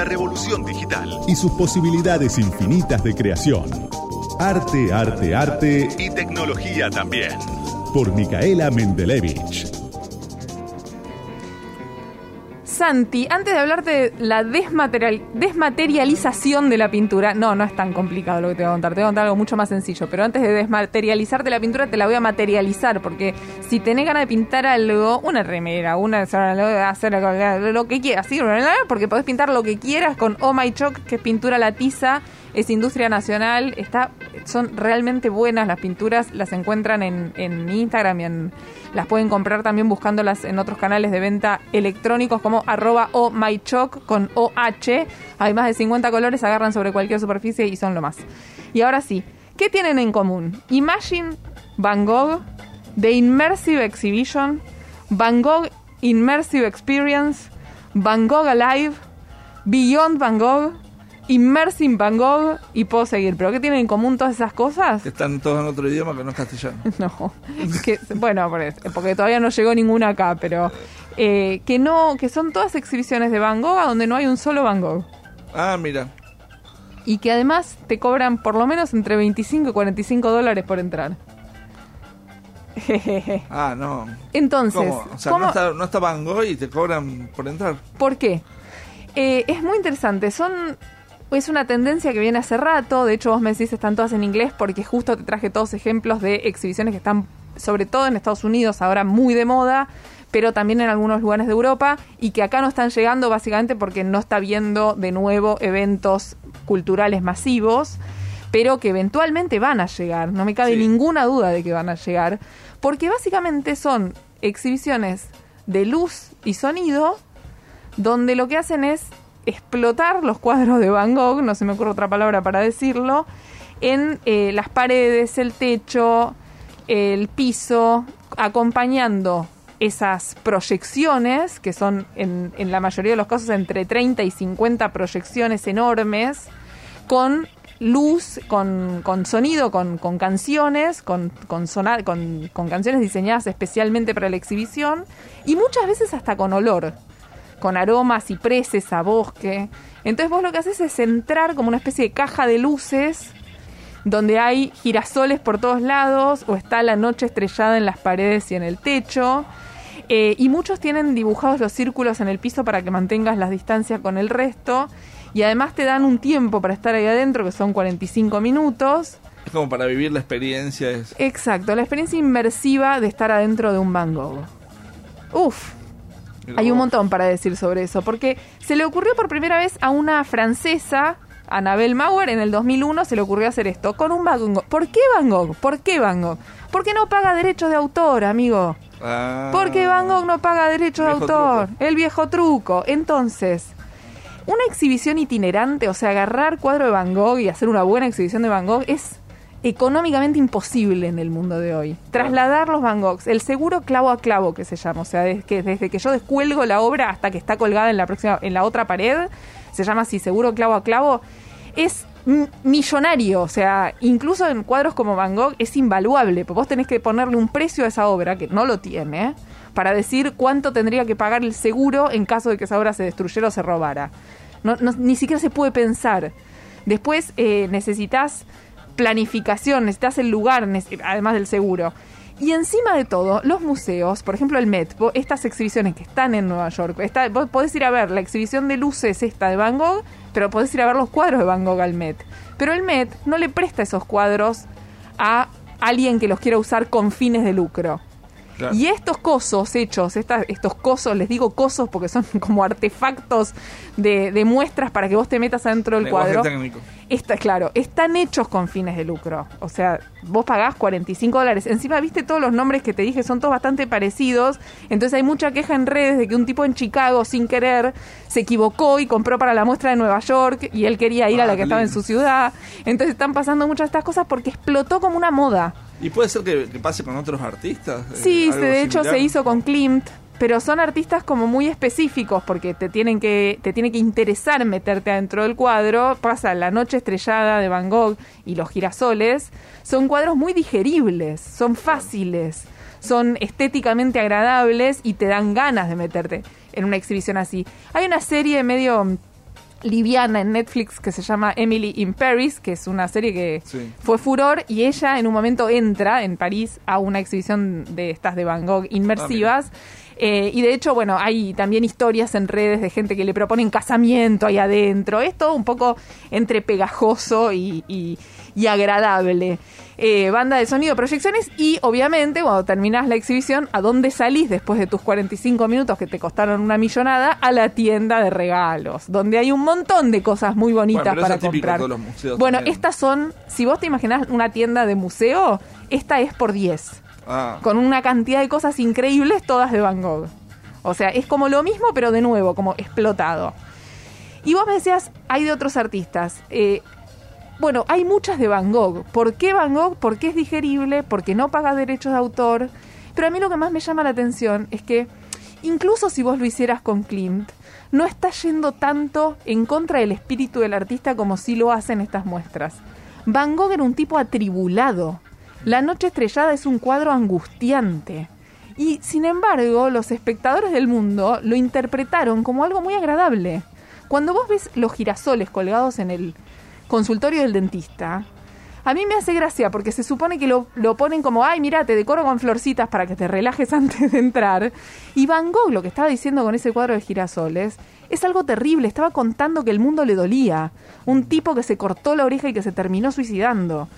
la revolución digital y sus posibilidades infinitas de creación. Arte, arte, arte y tecnología también. Por Micaela Mendelevich. Santi, antes de hablarte de la desmaterial, desmaterialización de la pintura, no, no es tan complicado lo que te voy a contar, te voy a contar algo mucho más sencillo, pero antes de desmaterializarte la pintura te la voy a materializar, porque si tenés ganas de pintar algo, una remera, una hacer lo que quieras, ¿sí? porque podés pintar lo que quieras con Oh My Chalk, que es pintura la tiza, es industria nacional, son realmente buenas las pinturas, las encuentran en, en Instagram y en las pueden comprar también buscándolas en otros canales de venta electrónicos como arroba o con OH. Hay más de 50 colores, agarran sobre cualquier superficie y son lo más. Y ahora sí, ¿qué tienen en común? Imagine Van Gogh, The Immersive Exhibition, Van Gogh Immersive Experience, Van Gogh Alive, Beyond Van Gogh, Immersing Van Gogh y puedo seguir. ¿Pero qué tienen en común todas esas cosas? están todos en otro idioma que no es castellano. no. Que, bueno, porque todavía no llegó ninguna acá, pero eh, que no, que son todas exhibiciones de Van Gogh donde no hay un solo Van Gogh. Ah, mira. Y que además te cobran por lo menos entre 25 y 45 dólares por entrar. ah, no. Entonces, ¿Cómo? O sea, No, está, no está Van Gogh y te cobran por entrar. ¿Por qué? Eh, es muy interesante. Son es una tendencia que viene hace rato, de hecho vos me decís están todas en inglés porque justo te traje todos ejemplos de exhibiciones que están sobre todo en Estados Unidos ahora muy de moda, pero también en algunos lugares de Europa y que acá no están llegando básicamente porque no está viendo de nuevo eventos culturales masivos, pero que eventualmente van a llegar, no me cabe ninguna duda de que van a llegar, porque básicamente son exhibiciones de luz y sonido donde lo que hacen es explotar los cuadros de Van Gogh, no se me ocurre otra palabra para decirlo, en eh, las paredes, el techo, el piso, acompañando esas proyecciones, que son en, en, la mayoría de los casos entre 30 y 50 proyecciones enormes, con luz, con, con sonido, con, con, canciones, con, con, sonar, con, con canciones diseñadas especialmente para la exhibición, y muchas veces hasta con olor con aromas, cipreses, a bosque. Entonces vos lo que haces es entrar como una especie de caja de luces donde hay girasoles por todos lados o está la noche estrellada en las paredes y en el techo. Eh, y muchos tienen dibujados los círculos en el piso para que mantengas la distancia con el resto. Y además te dan un tiempo para estar ahí adentro, que son 45 minutos. Es como para vivir la experiencia. Exacto, la experiencia inmersiva de estar adentro de un Van Gogh. Uf, hay un montón para decir sobre eso, porque se le ocurrió por primera vez a una francesa, Annabelle Mauer, en el 2001 se le ocurrió hacer esto con un Van Gogh. ¿Por qué Van Gogh? ¿Por qué Van Gogh? Porque no paga derechos de autor, amigo. Ah, Porque Van Gogh no paga derechos de autor. El viejo truco. Entonces, una exhibición itinerante, o sea, agarrar cuadro de Van Gogh y hacer una buena exhibición de Van Gogh es económicamente imposible en el mundo de hoy. Trasladar los Van Goghs, el seguro clavo a clavo que se llama, o sea, desde que, desde que yo descuelgo la obra hasta que está colgada en la próxima, en la otra pared, se llama así, seguro clavo a clavo, es millonario, o sea, incluso en cuadros como Van Gogh es invaluable, porque vos tenés que ponerle un precio a esa obra, que no lo tiene, para decir cuánto tendría que pagar el seguro en caso de que esa obra se destruyera o se robara. Ni siquiera se puede pensar. Después eh, necesitas planificación, necesitas el lugar, además del seguro. Y encima de todo, los museos, por ejemplo el Met, estas exhibiciones que están en Nueva York, está, vos podés ir a ver la exhibición de luces esta de Van Gogh, pero podés ir a ver los cuadros de Van Gogh al Met. Pero el Met no le presta esos cuadros a alguien que los quiera usar con fines de lucro. Y estos cosos hechos, estos cosos, les digo cosos porque son como artefactos de, muestras para que vos te metas adentro del cuadro. Está, claro, están hechos con fines de lucro. O sea, vos pagás 45 dólares. Encima, viste todos los nombres que te dije, son todos bastante parecidos. Entonces hay mucha queja en redes de que un tipo en Chicago, sin querer, se equivocó y compró para la muestra de Nueva York y él quería ir a la ah, que estaba en su ciudad. Entonces están pasando muchas de estas cosas porque explotó como una moda. ¿Y puede ser que, pase con otros artistas? Eh, sí, de hecho se hizo con Klimt, pero son artistas como muy específicos porque te tienen que te tiene que interesar meterte adentro del cuadro. Pasa La noche estrellada de Van Gogh y Los girasoles. Son cuadros muy digeribles, son fáciles, son estéticamente agradables y te dan ganas de meterte en una exhibición así. Hay una serie medio liviana en Netflix que se llama Emily in Paris, que es una serie que Sí. fue furor y ella en un momento entra en París a una exhibición de estas de Van Gogh inmersivas. Eh, y de hecho, bueno, hay también historias en redes de gente que le proponen casamiento ahí adentro. Es todo un poco entre pegajoso y, y- y agradable. Eh, banda de sonido, proyecciones y obviamente cuando terminás la exhibición, ¿a dónde salís después de tus 45 minutos que te costaron una millonada? A la tienda de regalos, donde hay un montón de cosas muy bonitas Bueno, para comprar. bueno, también. estas son, si vos te imaginás una tienda de museo, esta es por 10 Ah, con una cantidad de cosas increíbles, todas de Van Gogh. O sea, es como lo mismo, pero de nuevo, como explotado. Y vos me decías, hay de otros artistas. Eh, bueno, hay muchas de Van Gogh. ¿Por qué Van Gogh? Porque es digerible, porque no paga derechos de autor. Pero a mí lo que más me llama la atención es que, incluso si vos lo hicieras con Klimt, no está yendo tanto en contra del espíritu del artista como si lo hacen estas muestras. Van Gogh era un tipo atribulado. La noche estrellada es un cuadro angustiante. Y sin embargo, los espectadores del mundo lo interpretaron como algo muy agradable. Cuando vos ves los girasoles colgados en el consultorio del dentista, a mí me hace gracia porque se supone que lo, ponen como, ay, mira, te decoro con florcitas para que te relajes antes de entrar. Y Van Gogh lo que estaba diciendo con ese cuadro de girasoles es algo terrible. Estaba contando que el mundo le dolía. Un tipo que se cortó la oreja y que se terminó suicidando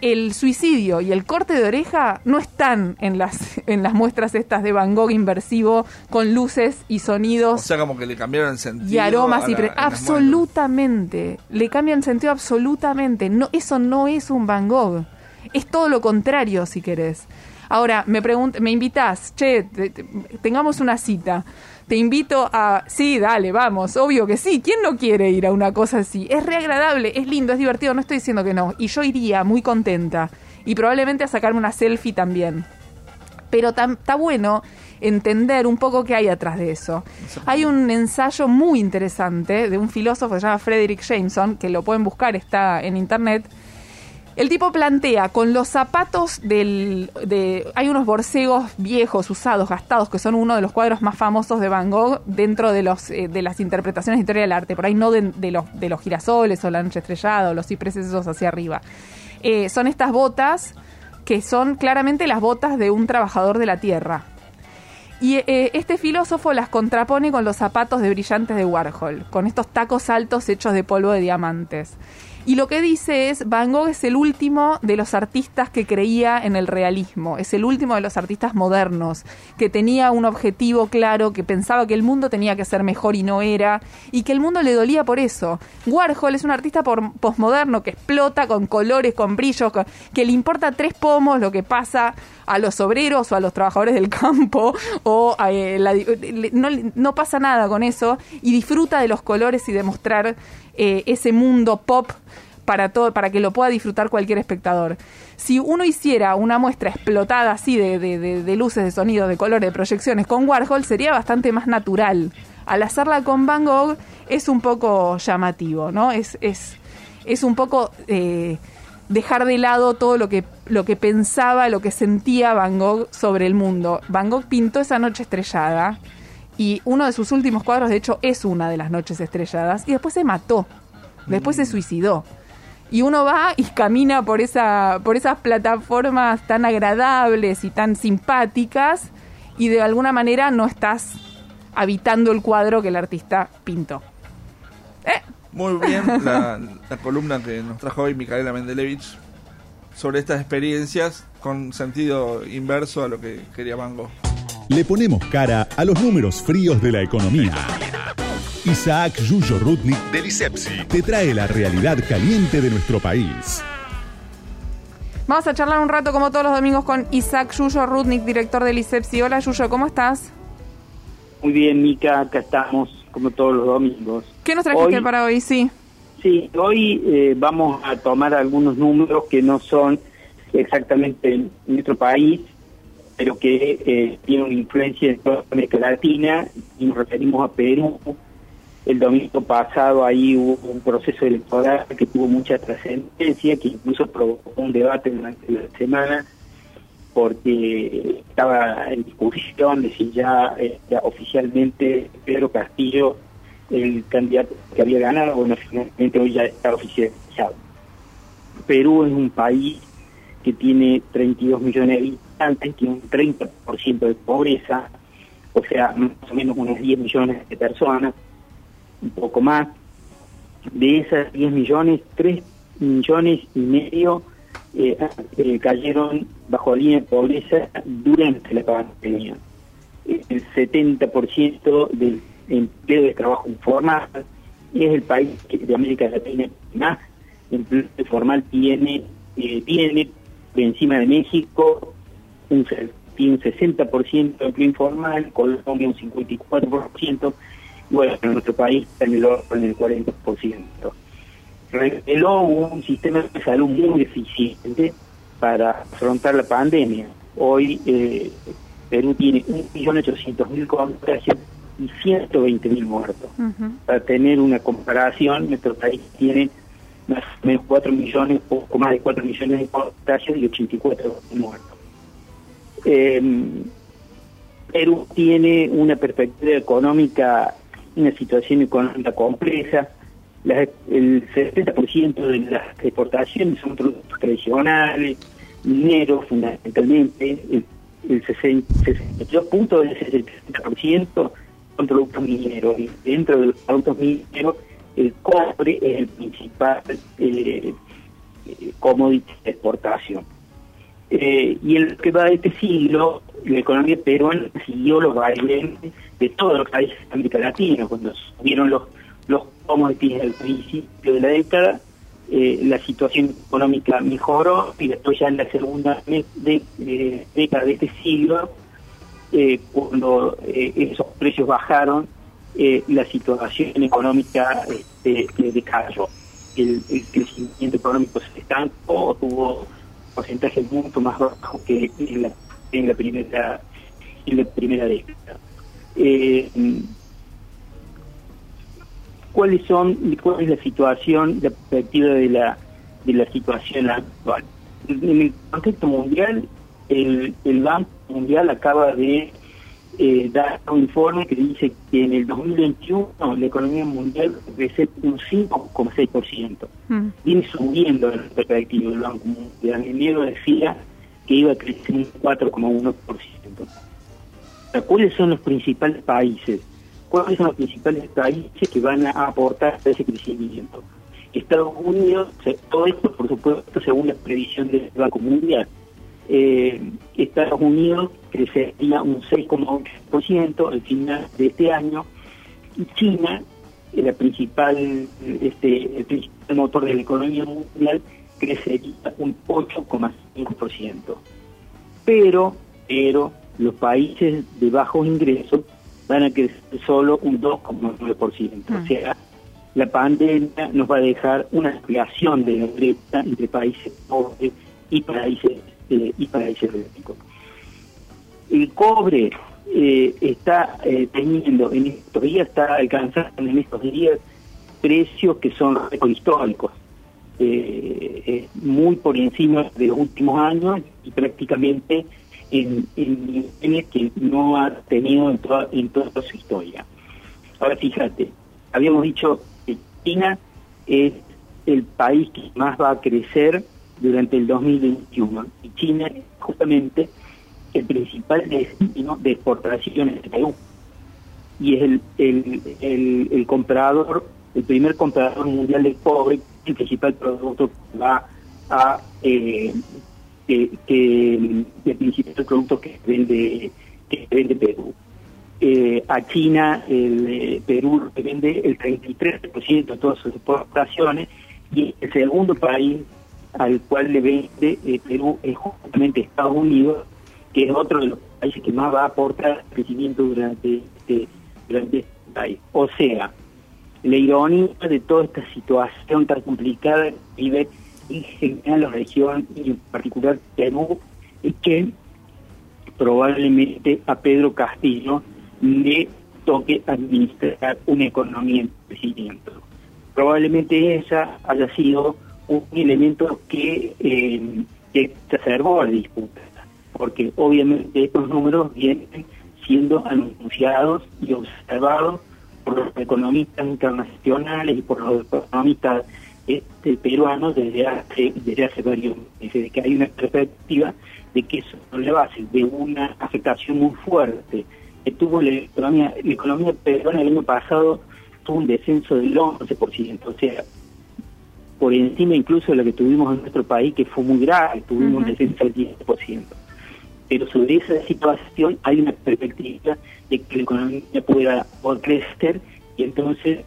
el suicidio y el corte de oreja no están en las, en las muestras estas de Van Gogh inversivo con luces y o sonidos sea, como que le cambiaron el sentido. y aromas y absolutamente le cambian sentido absolutamente. No eso no es un Van Gogh. Es todo lo contrario si querés ahora me me invitas che te- te- tengamos una cita te invito a sí dale vamos obvio que sí quién no quiere ir a una cosa así es re agradable es lindo es divertido no estoy diciendo que no y yo iría muy contenta y probablemente a sacarme una selfie también pero está bueno entender un poco qué hay atrás de eso. Hay un ensayo muy interesante de un filósofo que se llama Frederick Jameson, que lo pueden buscar, está en internet. El tipo plantea con los zapatos del... De, hay unos borcegos viejos, usados, gastados, que son uno de los cuadros más famosos de Van Gogh dentro de, los, eh, de las interpretaciones de historia del arte. Por ahí no de, los, de los girasoles o la noche estrellada o los cipreses esos hacia arriba. Eh, son estas botas que son claramente las botas de un trabajador de la tierra. Y eh, este filósofo las contrapone con los zapatos de brillantes de Warhol, con estos tacos altos hechos de polvo de diamantes. Y lo que dice es, Van Gogh es el último de los artistas que creía en el realismo, es el último de los artistas modernos, que tenía un objetivo claro, que pensaba que el mundo tenía que ser mejor y no era, y que el mundo le dolía por eso. Warhol es un artista posmoderno que explota con colores, con brillos, que le importa tres pomos lo que pasa a los obreros o a los trabajadores del campo, o a, eh, la no, no pasa nada con eso, y disfruta de los colores y de mostrar eh, ese mundo pop para todo, para que lo pueda disfrutar cualquier espectador. Si uno hiciera una muestra explotada así de, de- de- de luces, de sonidos, de colores, de proyecciones con Warhol, sería bastante más natural. Al hacerla con Van Gogh es un poco llamativo, ¿no? Es, es, es un poco eh, dejar de lado todo lo que, lo que pensaba, lo que sentía Van Gogh sobre el mundo. Van Gogh pintó esa noche estrellada y uno de sus últimos cuadros, de hecho, es una de las noches estrelladas y después se mató, después se suicidó. Y uno va y camina por, esa, por esas plataformas tan agradables y tan simpáticas y de alguna manera no estás habitando el cuadro que el artista pintó. ¿Eh? Muy bien la, la columna que nos trajo hoy Micaela Mendelevich sobre estas experiencias con sentido inverso a lo que quería Van Gogh. Le ponemos cara a los números fríos de la economía. Isaac Yuyo Rudnik Del ISEPSI. te trae la realidad caliente de nuestro país. Vamos a charlar un rato como todos los domingos con Isaac Yuyo Rudnik, director del ISEPSI. Hola Yuyo, ¿cómo estás? Muy bien, Mica, acá estamos como todos los domingos. ¿Qué nos trajiste Hoy- para hoy? Sí. Sí, hoy eh, vamos a tomar algunos números que no son exactamente en nuestro país, pero que eh, tienen una influencia en toda América Latina y nos referimos a Perú. El domingo pasado ahí hubo un proceso electoral que tuvo mucha trascendencia, que incluso provocó un debate durante la semana porque estaba en discusión de si ya, eh, oficialmente Pedro Castillo el candidato que había ganado, bueno, finalmente hoy ya está oficializado. Perú es un país que tiene 32 millones de habitantes, tiene un 30% de pobreza, o sea, más o menos unos 10 millones de personas, un poco más. De esas 10 millones, 3 millones y medio eh, eh, cayeron bajo la línea de pobreza durante la pandemia. El 70% del empleo de trabajo informal es el país de América Latina más empleo formal tiene, eh, tiene encima de México, un, tiene un 60% de empleo informal, Colombia un 54%, bueno, en nuestro país está en el orden del 40%. Reveló un sistema de salud muy eficiente para afrontar la pandemia. Hoy eh, Perú tiene 1.800.000 contagios y 120.000 muertos. Para tener una comparación, nuestro país tiene más o menos 4 millones, poco más de 4 millones de contagios y 84 muertos. Eh, Perú tiene una perspectiva económica, una situación económica compleja. el 70% de las exportaciones son productos tradicionales, dinero fundamentalmente, el, el 62 puntos del 60% son productos mineros y dentro de los productos mineros el cobre es el principal eh, commodity de exportación. Eh, y en lo que va de este siglo, la economía peruana siguió los bailes de todos los países de América Latina, cuando subieron los, los commodities al principio de la década, eh, la situación económica mejoró y después ya en la segunda de, década de este siglo, eh, cuando esos precios bajaron, la situación económica este, decayó. El, el crecimiento económico se estancó, tuvo porcentaje mucho más bajo que en la, en la primera en la primera década. Eh, ¿Cuáles son cuál es la situación, la perspectiva de la de la situación actual? En el contexto mundial, el, el Banco Mundial acaba de eh, da un informe que dice que en el 2021 la economía mundial crece un 5,6%. Mm. Viene subiendo en la perspectiva del Banco Mundial. Enero decía que iba a crecer un 4,1%. ¿Cuáles son los principales países? ¿Cuáles son los principales países que van a aportar a ese crecimiento? Estados Unidos, todo esto por supuesto según la previsión del Banco Mundial eh, Estados Unidos crecería un 6,8% al final de este año y China, la principal, este, el principal motor de la economía mundial, crecería un 8,5%. Pero, pero los países de bajos ingresos van a crecer solo un 2,9%. O ah. sea, la pandemia nos va a dejar una ampliación de la brecha entre países pobres y países eh, y paraísos El cobre eh, está eh, teniendo en estos días, está alcanzando en estos días precios que son históricos, muy por encima de los últimos años y prácticamente en, niveles que no ha tenido en toda, en toda su historia. Ahora fíjate, habíamos dicho que China es el país que más va a crecer durante el 2021. China es justamente el principal destino de exportaciones de Perú. Y es el, el, el, comprador, el primer comprador mundial de cobre, el principal producto que va a... Eh, que, el principal producto que vende que vende Perú. Eh, a China, el eh, Perú vende el 33% de todas sus exportaciones y el segundo país al cual le vende eh, Perú es justamente Estados Unidos, que es otro de los países que más va a aportar crecimiento durante este, durante este país. O sea, la ironía de toda esta situación tan complicada que vive en general la región y en particular Perú es que probablemente a Pedro Castillo le toque administrar una economía en crecimiento. Probablemente esa haya sido un elemento que, eh, que exacerbó la disputa, porque obviamente estos números vienen siendo anunciados y observados por los economistas internacionales y por los economistas este, peruanos desde hace, desde hace varios meses, de que hay una perspectiva de que eso no le va a ser de una afectación muy fuerte. Que tuvo la economía, la economía peruana el año pasado tuvo un descenso del 11%, o sea, por encima incluso de lo que tuvimos en nuestro país, que fue muy grave, tuvimos un descenso del 10%. Pero sobre esa situación hay una perspectiva de que la economía pueda crecer y entonces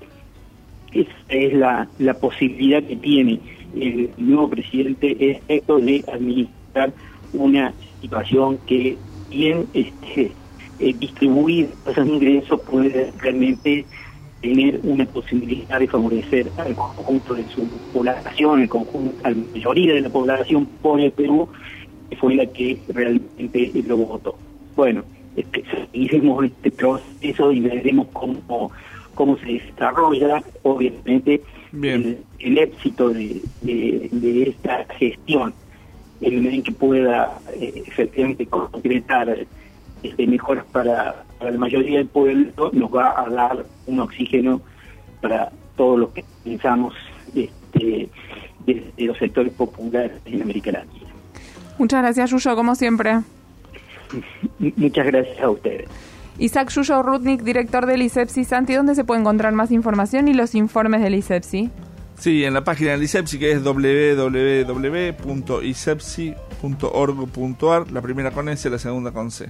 esa es la, la posibilidad que tiene el nuevo presidente esto de administrar una situación que bien este, eh, distribuir esos ingresos puede realmente tener una posibilidad de favorecer al conjunto de su población, el conjunto, a la mayoría de la población por el Perú, que fue la que realmente lo votó. Bueno, este, seguiremos este proceso y veremos cómo cómo se desarrolla, obviamente, el, éxito de, de, esta gestión, el en que pueda eh, efectivamente concretar este, mejoras para, para, la mayoría del pueblo, nos va a dar un oxígeno para todos los que pensamos este, desde los sectores populares en América Latina. Muchas gracias, Yuyo, como siempre. Muchas gracias a ustedes. Isaac Yuyo Rutnik, director del ISEPSI. Santi, ¿dónde se puede encontrar más información y los informes del ISEPSI? Sí, en la página del ISEPSI que es www.isepsi.org.ar, la primera con S, la segunda con C.